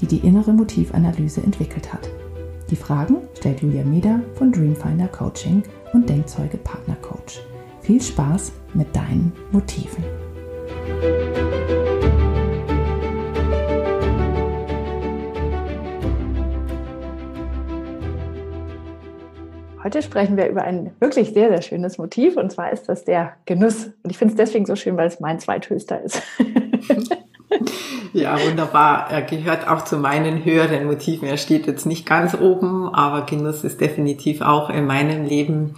die die innere Motivanalyse entwickelt hat. Die Fragen stellt Julia Meder von Dreamfinder Coaching und Denkzeuge Partner Coach. Viel Spaß mit deinen Motiven. Heute sprechen wir über ein wirklich sehr, sehr schönes Motiv und zwar ist das der Genuss. Und ich finde es deswegen so schön, weil es mein zweithöchster ist. Ja, wunderbar. Er gehört auch zu meinen höheren Motiven. Er steht jetzt nicht ganz oben, aber Genuss ist definitiv auch in meinem Leben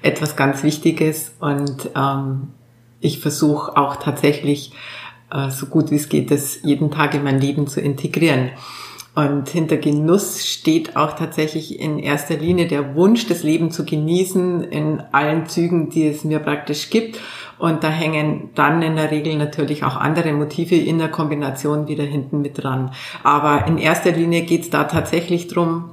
etwas ganz Wichtiges. Und ähm, ich versuche auch tatsächlich, äh, so gut wie es geht, das jeden Tag in mein Leben zu integrieren. Und hinter Genuss steht auch tatsächlich in erster Linie der Wunsch, das Leben zu genießen in allen Zügen, die es mir praktisch gibt. Und da hängen dann in der Regel natürlich auch andere Motive in der Kombination wieder hinten mit dran. Aber in erster Linie geht es da tatsächlich drum,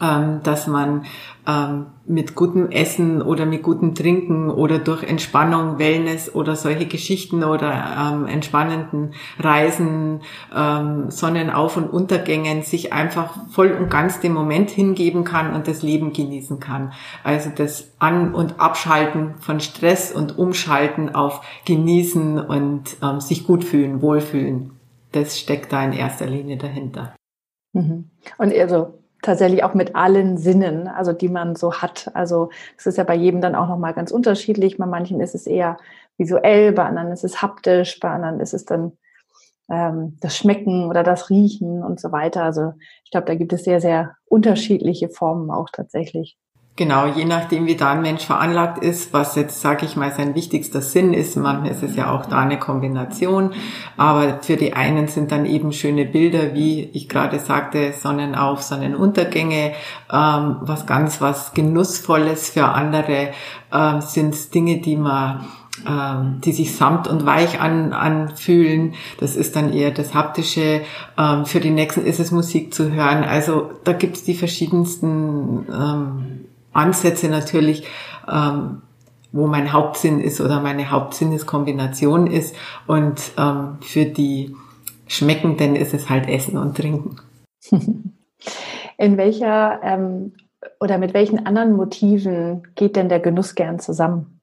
ähm, dass man ähm, mit gutem Essen oder mit gutem Trinken oder durch Entspannung, Wellness oder solche Geschichten oder ähm, entspannenden Reisen, ähm, Sonnenauf- und Untergängen sich einfach voll und ganz dem Moment hingeben kann und das Leben genießen kann. Also das An- und Abschalten von Stress und Umschalten auf Genießen und ähm, sich gut fühlen, wohlfühlen. Das steckt da in erster Linie dahinter. Mhm. Und also tatsächlich auch mit allen Sinnen, also die man so hat. Also es ist ja bei jedem dann auch nochmal ganz unterschiedlich. Bei manchen ist es eher visuell, bei anderen ist es haptisch, bei anderen ist es dann ähm, das Schmecken oder das Riechen und so weiter. Also ich glaube, da gibt es sehr, sehr unterschiedliche Formen auch tatsächlich. Genau, je nachdem, wie da ein Mensch veranlagt ist, was jetzt, sage ich mal, sein wichtigster Sinn ist. Manchmal ist es ja auch da eine Kombination. Aber für die einen sind dann eben schöne Bilder, wie ich gerade sagte, Sonnenauf, Sonnenuntergänge, ähm, was ganz was Genussvolles. Für andere ähm, sind Dinge, die man ähm, die sich samt und weich an, anfühlen. Das ist dann eher das Haptische. Ähm, für die nächsten ist es Musik zu hören. Also da gibt es die verschiedensten ähm, Ansätze natürlich, ähm, wo mein Hauptsinn ist oder meine Hauptsinneskombination ist. Und ähm, für die Schmeckenden ist es halt Essen und Trinken. In welcher ähm, oder mit welchen anderen Motiven geht denn der Genuss gern zusammen?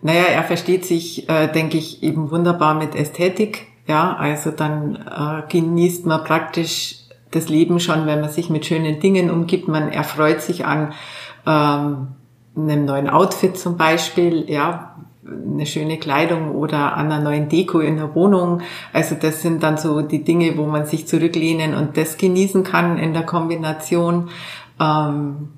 Naja, er versteht sich, äh, denke ich, eben wunderbar mit Ästhetik. Ja, also dann äh, genießt man praktisch das Leben schon, wenn man sich mit schönen Dingen umgibt. Man erfreut sich an ähm, einem neuen Outfit zum Beispiel, ja, eine schöne Kleidung oder an einer neuen Deko in der Wohnung. Also das sind dann so die Dinge, wo man sich zurücklehnen und das genießen kann in der Kombination. Ähm,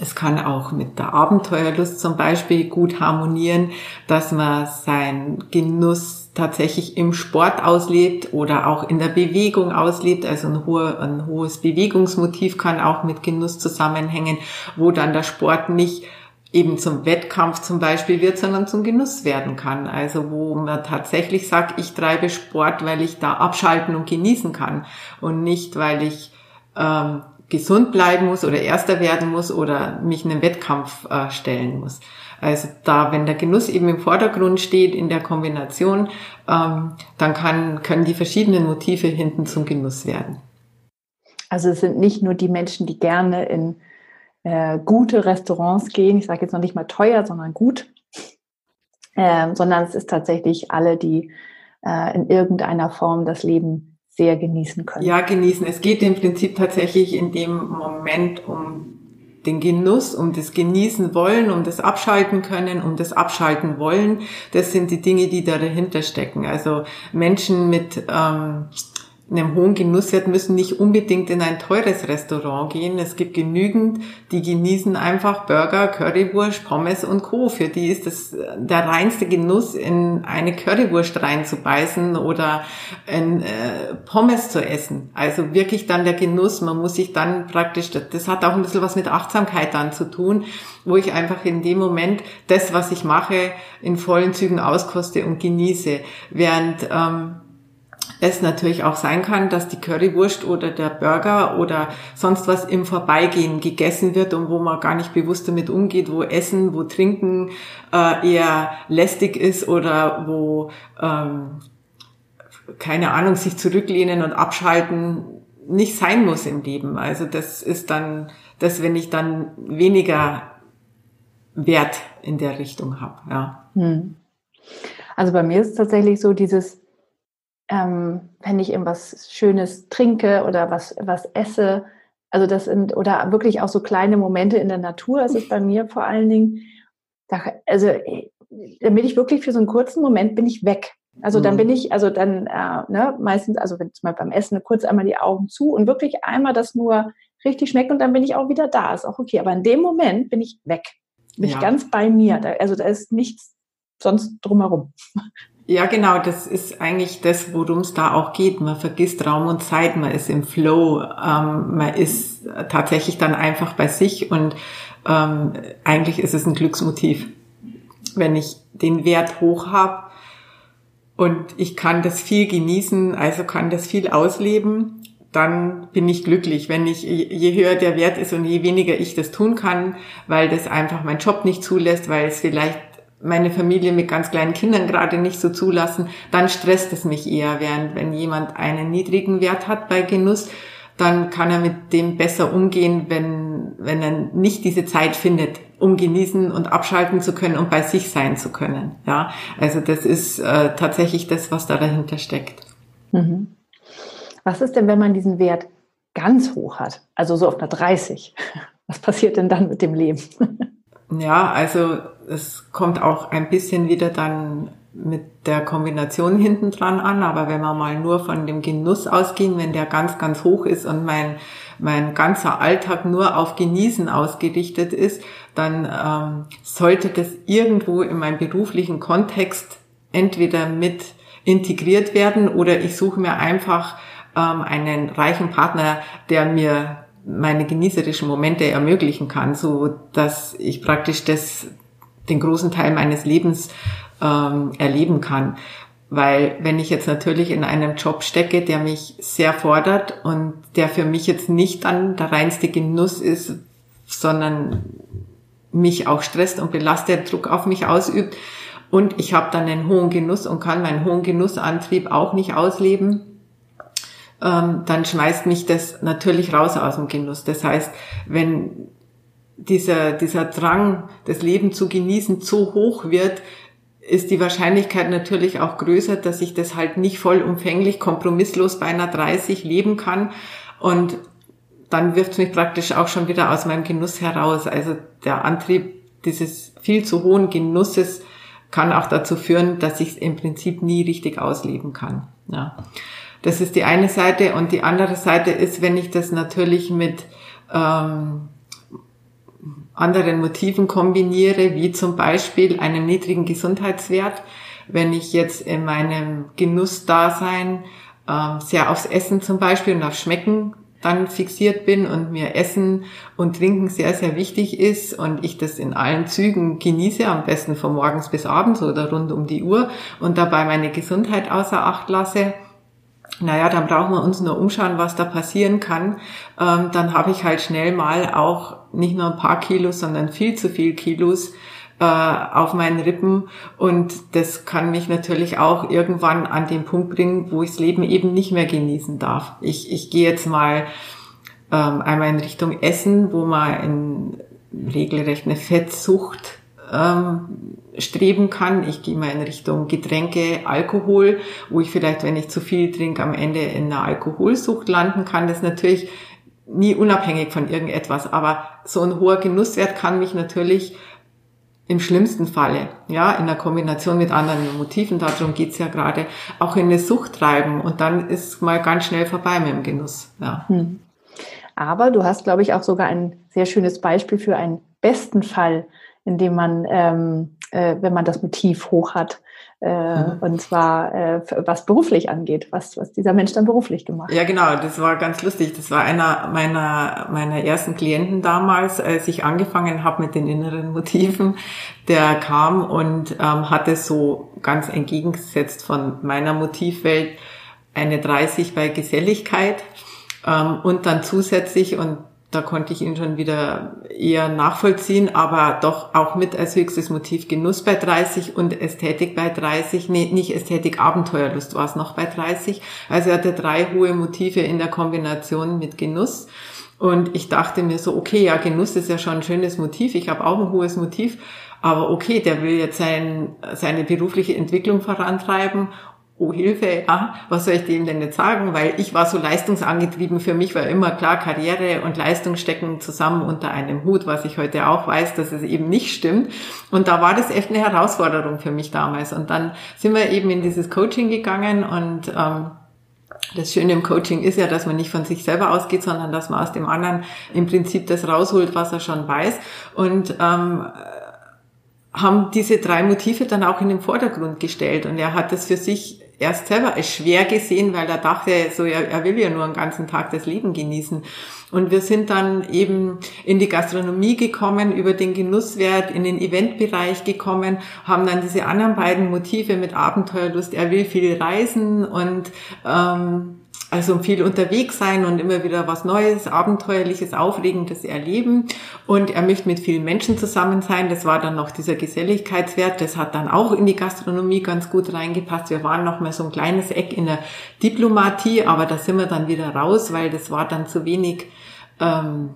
es kann auch mit der Abenteuerlust zum Beispiel gut harmonieren, dass man sein Genuss tatsächlich im Sport auslebt oder auch in der Bewegung auslebt. Also ein, hohe, ein hohes Bewegungsmotiv kann auch mit Genuss zusammenhängen, wo dann der Sport nicht eben zum Wettkampf zum Beispiel wird, sondern zum Genuss werden kann. Also wo man tatsächlich sagt, ich treibe Sport, weil ich da abschalten und genießen kann und nicht, weil ich ähm, gesund bleiben muss oder erster werden muss oder mich in einen Wettkampf äh, stellen muss. Also da, wenn der Genuss eben im Vordergrund steht in der Kombination, ähm, dann kann, können die verschiedenen Motive hinten zum Genuss werden. Also es sind nicht nur die Menschen, die gerne in äh, gute Restaurants gehen, ich sage jetzt noch nicht mal teuer, sondern gut, äh, sondern es ist tatsächlich alle, die äh, in irgendeiner Form das Leben sehr genießen können. Ja, genießen. Es geht im Prinzip tatsächlich in dem Moment um den Genuss, um das Genießen wollen, um das Abschalten können, um das Abschalten wollen. Das sind die Dinge, die da dahinter stecken. Also Menschen mit ähm, einem hohen Genusswert müssen nicht unbedingt in ein teures Restaurant gehen. Es gibt genügend, die genießen einfach Burger, Currywurst, Pommes und Co. Für die ist das der reinste Genuss, in eine Currywurst reinzubeißen oder ein äh, Pommes zu essen. Also wirklich dann der Genuss. Man muss sich dann praktisch, das hat auch ein bisschen was mit Achtsamkeit dann zu tun, wo ich einfach in dem Moment das, was ich mache, in vollen Zügen auskoste und genieße. Während ähm, es natürlich auch sein kann, dass die Currywurst oder der Burger oder sonst was im Vorbeigehen gegessen wird und wo man gar nicht bewusst damit umgeht, wo Essen, wo Trinken äh, eher lästig ist oder wo, ähm, keine Ahnung, sich zurücklehnen und abschalten nicht sein muss im Leben. Also das ist dann das, wenn ich dann weniger Wert in der Richtung habe. Ja. Hm. Also bei mir ist es tatsächlich so dieses ähm, wenn ich irgendwas Schönes trinke oder was, was esse. Also das sind, oder wirklich auch so kleine Momente in der Natur, das ist bei mir vor allen Dingen, da, also bin ich wirklich für so einen kurzen Moment bin ich weg. Also dann mhm. bin ich, also dann äh, ne, meistens, also wenn zum Beispiel beim Essen kurz einmal die Augen zu und wirklich einmal das nur richtig schmeckt und dann bin ich auch wieder da, ist auch okay. Aber in dem Moment bin ich weg, bin ja. ich ganz bei mir. Da, also da ist nichts sonst drumherum. Ja, genau, das ist eigentlich das, worum es da auch geht. Man vergisst Raum und Zeit, man ist im Flow, ähm, man ist tatsächlich dann einfach bei sich und ähm, eigentlich ist es ein Glücksmotiv. Wenn ich den Wert hoch habe und ich kann das viel genießen, also kann das viel ausleben, dann bin ich glücklich. Wenn ich, je höher der Wert ist und je weniger ich das tun kann, weil das einfach mein Job nicht zulässt, weil es vielleicht meine Familie mit ganz kleinen Kindern gerade nicht so zulassen, dann stresst es mich eher, während wenn jemand einen niedrigen Wert hat bei Genuss, dann kann er mit dem besser umgehen, wenn, wenn er nicht diese Zeit findet, um genießen und abschalten zu können und bei sich sein zu können. Ja, also das ist äh, tatsächlich das, was da dahinter steckt. Mhm. Was ist denn, wenn man diesen Wert ganz hoch hat, also so auf einer 30? Was passiert denn dann mit dem Leben? Ja, also es kommt auch ein bisschen wieder dann mit der Kombination hinten dran an, aber wenn wir mal nur von dem Genuss ausgehen, wenn der ganz, ganz hoch ist und mein, mein ganzer Alltag nur auf Genießen ausgerichtet ist, dann ähm, sollte das irgendwo in meinem beruflichen Kontext entweder mit integriert werden oder ich suche mir einfach ähm, einen reichen Partner, der mir meine genießerischen Momente ermöglichen kann, so dass ich praktisch das, den großen Teil meines Lebens ähm, erleben kann. Weil wenn ich jetzt natürlich in einem Job stecke, der mich sehr fordert und der für mich jetzt nicht dann der reinste Genuss ist, sondern mich auch stresst und belastet, Druck auf mich ausübt und ich habe dann einen hohen Genuss und kann meinen hohen Genussantrieb auch nicht ausleben, ähm, dann schmeißt mich das natürlich raus aus dem Genuss. Das heißt, wenn dieser, dieser Drang, das Leben zu genießen, zu hoch wird, ist die Wahrscheinlichkeit natürlich auch größer, dass ich das halt nicht vollumfänglich, kompromisslos bei einer 30 leben kann. Und dann wirft es mich praktisch auch schon wieder aus meinem Genuss heraus. Also der Antrieb dieses viel zu hohen Genusses kann auch dazu führen, dass ich es im Prinzip nie richtig ausleben kann. Ja. Das ist die eine Seite. Und die andere Seite ist, wenn ich das natürlich mit ähm, anderen Motiven kombiniere, wie zum Beispiel einem niedrigen Gesundheitswert. Wenn ich jetzt in meinem Genussdasein ähm, sehr aufs Essen zum Beispiel und auf Schmecken dann fixiert bin und mir Essen und Trinken sehr, sehr wichtig ist und ich das in allen Zügen genieße, am besten von morgens bis abends oder rund um die Uhr und dabei meine Gesundheit außer Acht lasse, naja, dann brauchen wir uns nur umschauen, was da passieren kann. Ähm, dann habe ich halt schnell mal auch nicht nur ein paar Kilos, sondern viel zu viel Kilos äh, auf meinen Rippen. Und das kann mich natürlich auch irgendwann an den Punkt bringen, wo ich das Leben eben nicht mehr genießen darf. Ich, ich gehe jetzt mal ähm, einmal in Richtung Essen, wo man in regelrecht eine Fettsucht ähm, streben kann. Ich gehe mal in Richtung Getränke, Alkohol, wo ich vielleicht, wenn ich zu viel trinke, am Ende in einer Alkoholsucht landen kann. Das ist natürlich nie unabhängig von irgendetwas, aber so ein hoher Genusswert kann mich natürlich im schlimmsten Falle, ja, in der Kombination mit anderen Motiven, darum geht's ja gerade, auch in eine Sucht treiben und dann ist mal ganz schnell vorbei mit dem Genuss. Ja. Hm. Aber du hast, glaube ich, auch sogar ein sehr schönes Beispiel für einen besten Fall, in dem man, ähm, äh, wenn man das Motiv hoch hat, äh, mhm. Und zwar, äh, was beruflich angeht, was, was dieser Mensch dann beruflich gemacht hat. Ja, genau, das war ganz lustig. Das war einer meiner, meiner ersten Klienten damals, als ich angefangen habe mit den inneren Motiven. Der kam und ähm, hatte so ganz entgegengesetzt von meiner Motivwelt eine 30 bei Geselligkeit ähm, und dann zusätzlich, und da konnte ich ihn schon wieder eher nachvollziehen, aber doch auch mit als höchstes Motiv Genuss bei 30 und Ästhetik bei 30. Nee, nicht Ästhetik, Abenteuerlust war es noch bei 30. Also er hatte drei hohe Motive in der Kombination mit Genuss. Und ich dachte mir so, okay, ja, Genuss ist ja schon ein schönes Motiv. Ich habe auch ein hohes Motiv. Aber okay, der will jetzt sein, seine berufliche Entwicklung vorantreiben oh Hilfe, ja, was soll ich dem denn jetzt sagen? Weil ich war so leistungsangetrieben, für mich war immer klar, Karriere und Leistung stecken zusammen unter einem Hut, was ich heute auch weiß, dass es eben nicht stimmt. Und da war das echt eine Herausforderung für mich damals. Und dann sind wir eben in dieses Coaching gegangen und ähm, das Schöne im Coaching ist ja, dass man nicht von sich selber ausgeht, sondern dass man aus dem anderen im Prinzip das rausholt, was er schon weiß. Und ähm, haben diese drei Motive dann auch in den Vordergrund gestellt. Und er hat das für sich erst selber als schwer gesehen, weil er dachte, so er, er will ja nur einen ganzen Tag das Leben genießen. Und wir sind dann eben in die Gastronomie gekommen, über den Genusswert, in den Eventbereich gekommen, haben dann diese anderen beiden Motive mit Abenteuerlust. Er will viel reisen und ähm, also viel unterwegs sein und immer wieder was Neues, Abenteuerliches, Aufregendes erleben. Und er möchte mit vielen Menschen zusammen sein. Das war dann noch dieser Geselligkeitswert. Das hat dann auch in die Gastronomie ganz gut reingepasst. Wir waren noch mal so ein kleines Eck in der Diplomatie, aber da sind wir dann wieder raus, weil das war dann zu wenig ähm,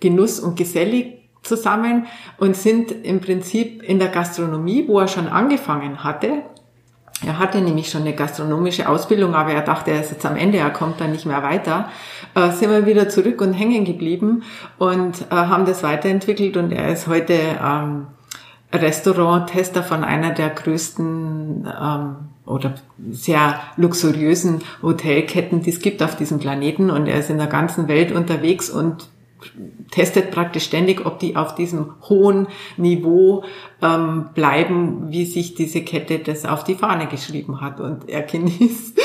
Genuss und gesellig zusammen und sind im Prinzip in der Gastronomie, wo er schon angefangen hatte, er hatte nämlich schon eine gastronomische Ausbildung, aber er dachte, er ist jetzt am Ende, er kommt dann nicht mehr weiter. Äh, sind wir wieder zurück und hängen geblieben und äh, haben das weiterentwickelt und er ist heute ähm, Restauranttester von einer der größten ähm, oder sehr luxuriösen Hotelketten, die es gibt auf diesem Planeten und er ist in der ganzen Welt unterwegs und testet praktisch ständig, ob die auf diesem hohen Niveau ähm, bleiben, wie sich diese Kette das auf die Fahne geschrieben hat. Und er genießt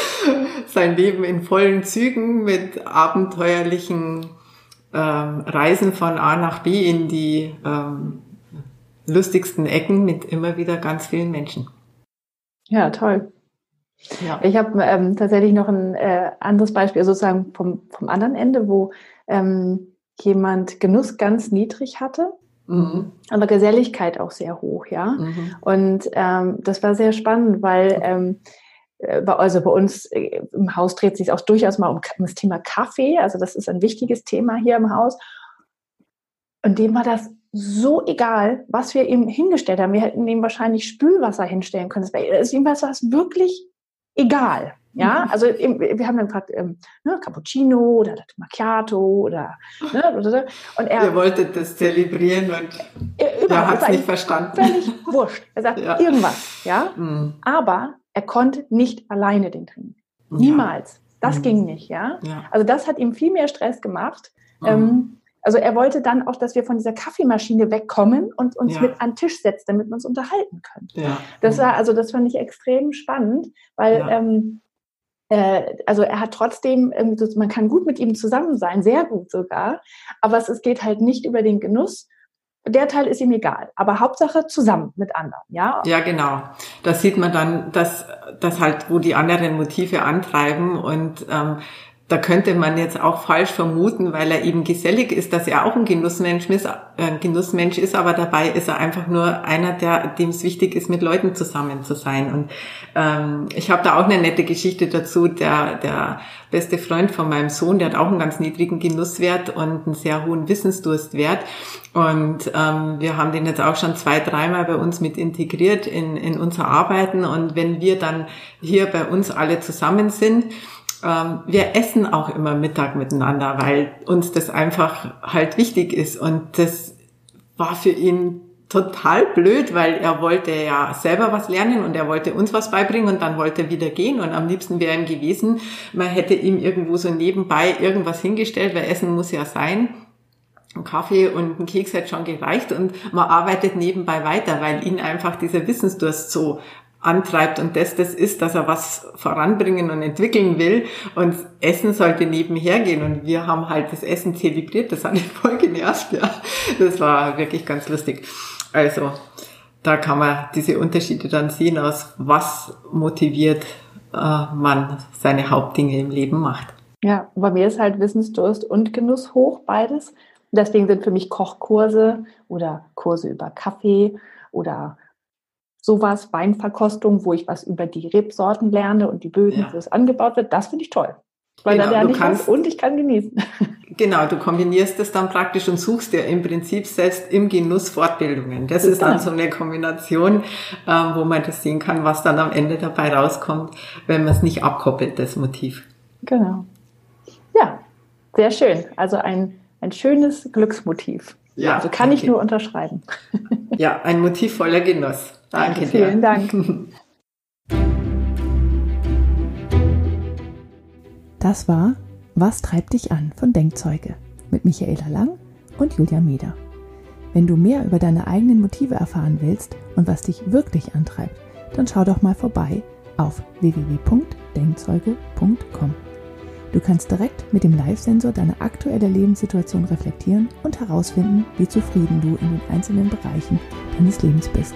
sein Leben in vollen Zügen mit abenteuerlichen ähm, Reisen von A nach B in die ähm, lustigsten Ecken mit immer wieder ganz vielen Menschen. Ja, toll. Ja. Ich habe ähm, tatsächlich noch ein äh, anderes Beispiel, sozusagen vom, vom anderen Ende, wo ähm, jemand Genuss ganz niedrig hatte, mhm. aber Geselligkeit auch sehr hoch, ja. Mhm. Und ähm, das war sehr spannend, weil ähm, äh, also bei uns äh, im Haus dreht sich auch durchaus mal um das Thema Kaffee. Also das ist ein wichtiges Thema hier im Haus. Und dem war das so egal, was wir ihm hingestellt haben. Wir hätten ihm wahrscheinlich Spülwasser hinstellen können. Also ihm war das wirklich egal. Ja, mhm. also wir haben dann gefragt, ähm, ne, Cappuccino oder Macchiato oder, ne, und er. Ihr wolltet das zelebrieren und er, er hat es nicht verstanden. Völlig wurscht. Er sagt ja. irgendwas, ja. Mhm. Aber er konnte nicht alleine den trinken. Niemals. Das mhm. ging nicht, ja? ja? Also das hat ihm viel mehr Stress gemacht. Mhm. Ähm, also er wollte dann auch, dass wir von dieser Kaffeemaschine wegkommen und uns ja. mit an den Tisch setzen, damit wir uns unterhalten können. Ja. Das war, also das fand ich extrem spannend, weil ähm, äh, also er hat trotzdem, man kann gut mit ihm zusammen sein, sehr gut sogar, aber es, es geht halt nicht über den Genuss. Der Teil ist ihm egal, aber Hauptsache zusammen mit anderen, ja? Ja, genau. Da sieht man dann, dass, dass halt, wo die anderen Motive antreiben und ähm, da könnte man jetzt auch falsch vermuten, weil er eben gesellig ist, dass er auch ein Genussmensch ist, äh, Genussmensch ist, aber dabei ist er einfach nur einer, der dem es wichtig ist, mit Leuten zusammen zu sein. Und ähm, ich habe da auch eine nette Geschichte dazu. Der, der beste Freund von meinem Sohn, der hat auch einen ganz niedrigen Genusswert und einen sehr hohen Wissensdurstwert. Und ähm, wir haben den jetzt auch schon zwei, dreimal bei uns mit integriert in, in unser Arbeiten. Und wenn wir dann hier bei uns alle zusammen sind, ähm, wir essen auch immer Mittag miteinander, weil uns das einfach halt wichtig ist. Und das war für ihn total blöd, weil er wollte ja selber was lernen und er wollte uns was beibringen und dann wollte er wieder gehen und am liebsten wäre ihm gewesen, man hätte ihm irgendwo so nebenbei irgendwas hingestellt, weil Essen muss ja sein. Ein Kaffee und ein Keks hat schon gereicht und man arbeitet nebenbei weiter, weil ihn einfach dieser Wissensdurst so antreibt und das das ist, dass er was voranbringen und entwickeln will und Essen sollte nebenher gehen und wir haben halt das Essen zelebriert, das hat ihn voll genervt, ja. Das war wirklich ganz lustig. Also, da kann man diese Unterschiede dann sehen, aus was motiviert äh, man seine Hauptdinge im Leben macht. Ja, bei mir ist halt Wissensdurst und Genuss hoch, beides. Deswegen sind für mich Kochkurse oder Kurse über Kaffee oder sowas, Weinverkostung, wo ich was über die Rebsorten lerne und die Böden, ja. wo es angebaut wird, das finde ich toll. Weil genau, da lerne ich kannst, und ich kann genießen. Genau, du kombinierst das dann praktisch und suchst dir im Prinzip selbst im Genuss Fortbildungen. Das ist dann so eine Kombination, äh, wo man das sehen kann, was dann am Ende dabei rauskommt, wenn man es nicht abkoppelt, das Motiv. Genau. Ja, sehr schön. Also ein, ein schönes Glücksmotiv. Ja, also kann danke. ich nur unterschreiben. Ja, ein Motiv voller Genuss. Danke, dir. Vielen Dank. Das war Was treibt dich an von Denkzeuge mit Michaela Lang und Julia Meder. Wenn du mehr über deine eigenen Motive erfahren willst und was dich wirklich antreibt, dann schau doch mal vorbei auf www.denkzeuge.com. Du kannst direkt mit dem Live-Sensor deine aktuelle Lebenssituation reflektieren und herausfinden, wie zufrieden du in den einzelnen Bereichen deines Lebens bist.